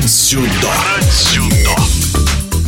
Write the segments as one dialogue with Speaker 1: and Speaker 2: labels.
Speaker 1: Про дзюдо.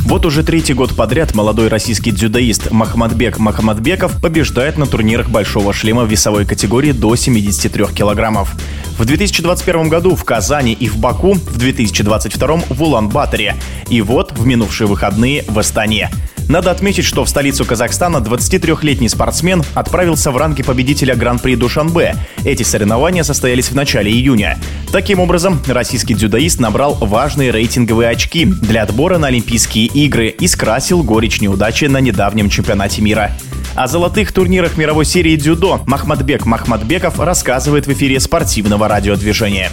Speaker 2: Вот уже третий год подряд молодой российский дзюдоист Махмадбек Махмадбеков побеждает на турнирах большого шлема в весовой категории до 73 килограммов. В 2021 году в Казани и в Баку, в 2022 в Улан-Баторе. И вот в минувшие выходные в Астане. Надо отметить, что в столицу Казахстана 23-летний спортсмен отправился в ранге победителя Гран-при Душанбе. Эти соревнования состоялись в начале июня. Таким образом, российский дзюдоист набрал важные рейтинговые очки для отбора на Олимпийские игры и скрасил горечь неудачи на недавнем чемпионате мира. О золотых турнирах мировой серии дзюдо Махмадбек Махмадбеков рассказывает в эфире спортивного радиодвижения.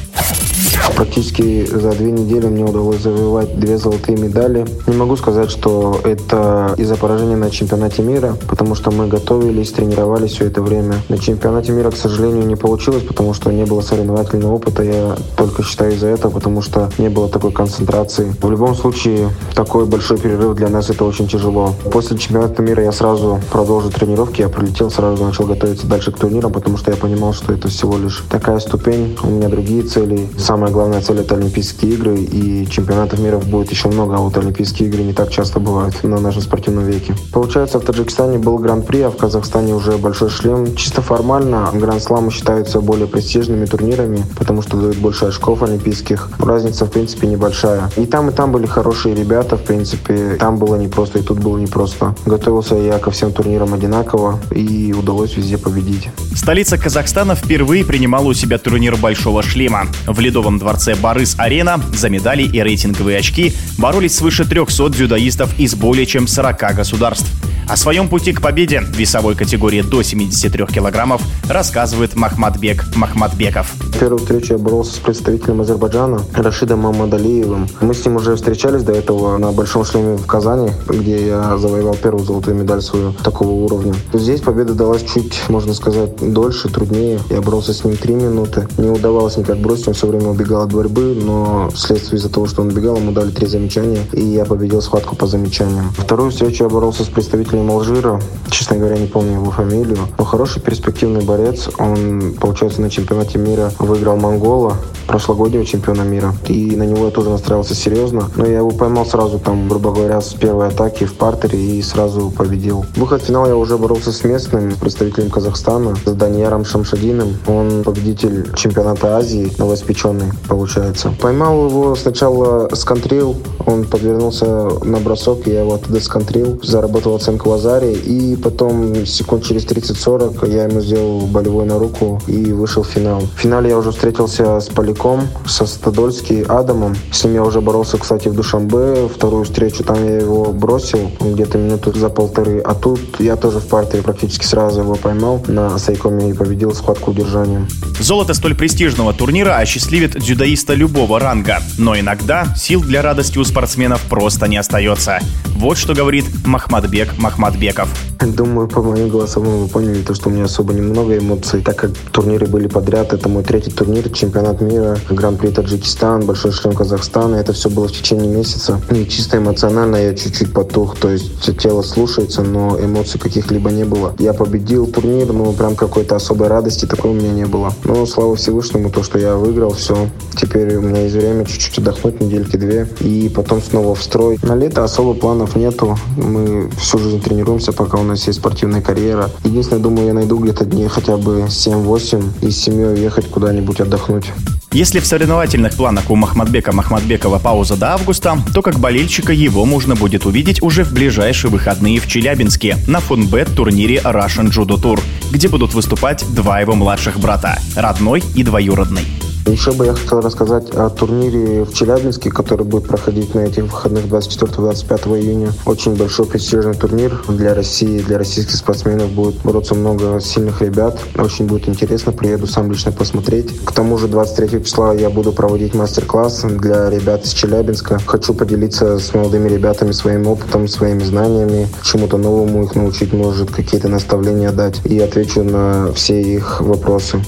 Speaker 3: Практически за две недели мне удалось завоевать две золотые медали. Не могу сказать, что это из-за поражения на чемпионате мира, потому что мы готовились, тренировались все это время. На чемпионате мира, к сожалению, не получилось, потому что не было соревновательного опыта. Я только считаю из-за этого, потому что не было такой концентрации. В любом случае, такой большой перерыв для нас это очень тяжело. После чемпионата мира я сразу продолжил тренировки, я прилетел, сразу начал готовиться дальше к турнирам, потому что я понимал, что это всего лишь такая ступень, у меня другие цели. Самое главное главная цель это Олимпийские игры, и чемпионатов мира будет еще много, а вот Олимпийские игры не так часто бывают на нашем спортивном веке. Получается, в Таджикистане был Гран-при, а в Казахстане уже большой шлем. Чисто формально Гранд-сламы считаются более престижными турнирами, потому что дают больше очков олимпийских. Разница, в принципе, небольшая. И там, и там были хорошие ребята, в принципе. Там было непросто, и тут было непросто. Готовился я ко всем турнирам одинаково, и удалось везде победить.
Speaker 2: Столица Казахстана впервые принимала у себя турнир «Большого шлема». В Ледовом дворце дворце Барыс-Арена за медали и рейтинговые очки боролись свыше 300 дзюдоистов из более чем 40 государств. О своем пути к победе в весовой категории до 73 килограммов рассказывает Махмадбек Махмадбеков.
Speaker 3: Первую встречу я боролся с представителем Азербайджана Рашидом Мамадалиевым. Мы с ним уже встречались до этого на Большом шлеме в Казани, где я завоевал первую золотую медаль свою такого уровня. Здесь победа далась чуть, можно сказать, дольше, труднее. Я боролся с ним три минуты. Не удавалось никак бросить, он все время убегал от борьбы, но вследствие из-за того, что он убегал, ему дали три замечания, и я победил схватку по замечаниям. Вторую встречу я боролся с представителем парнем Алжира. Честно говоря, не помню его фамилию. Но хороший перспективный борец. Он, получается, на чемпионате мира выиграл Монгола, прошлогоднего чемпиона мира. И на него я тоже настраивался серьезно. Но я его поймал сразу, там, грубо говоря, с первой атаки в партере и сразу победил. Выход в финал я уже боролся с местным представителем Казахстана, с Данияром Шамшадиным. Он победитель чемпионата Азии, новоиспеченный, получается. Поймал его сначала сконтрил, он подвернулся на бросок, я его оттуда сконтрил, заработал оценку Лазаре, и потом секунд через 30-40 я ему сделал болевой на руку и вышел в финал. В финале я уже встретился с Поляком, со Стадольски Адамом. С ним я уже боролся, кстати, в Душамбе. Вторую встречу там я его бросил где-то минуту за полторы. А тут я тоже в партере практически сразу его поймал на Сайкоме и победил схватку удержанием.
Speaker 2: Золото столь престижного турнира осчастливит дзюдоиста любого ранга. Но иногда сил для радости у спортсменов просто не остается. Вот что говорит Махмадбек Махмадбеков.
Speaker 3: Думаю, по моим голосам вы поняли, то, что у меня особо немного эмоций, так как турниры были подряд. Это мой третий турнир, чемпионат мира, Гран-при Таджикистан, Большой шлем Казахстана. Это все было в течение месяца. И чисто эмоционально я чуть-чуть потух, то есть тело слушается, но эмоций каких-либо не было. Я победил турнир, но прям какой-то особой радости такой у меня не было. Но слава Всевышнему, то, что я выиграл, все. Теперь у меня есть время чуть-чуть отдохнуть, недельки две, и потом снова в строй. На лето особо планов нету. Мы всю жизнь тренируемся, пока у нас есть спортивная карьера. Единственное, думаю, я найду где-то дней хотя бы 7-8 и с семьей уехать куда-нибудь отдохнуть.
Speaker 2: Если в соревновательных планах у Махмадбека Махмадбекова пауза до августа, то как болельщика его можно будет увидеть уже в ближайшие выходные в Челябинске на фунбет турнире Russian Judo Tour, где будут выступать два его младших брата – родной и двоюродный.
Speaker 3: Еще бы я хотел рассказать о турнире в Челябинске, который будет проходить на этих выходных 24-25 июня. Очень большой престижный турнир для России, для российских спортсменов будет бороться много сильных ребят. Очень будет интересно, приеду сам лично посмотреть. К тому же 23 числа я буду проводить мастер-класс для ребят из Челябинска. Хочу поделиться с молодыми ребятами своим опытом, своими знаниями, чему-то новому их научить, может, какие-то наставления дать. И отвечу на все их вопросы.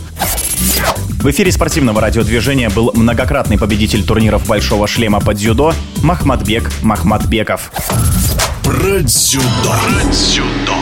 Speaker 2: В эфире спортивного радиодвижения был многократный победитель турниров «Большого шлема» под дзюдо Махмадбек Махмадбеков.
Speaker 1: Про дзюдо. Про дзюдо.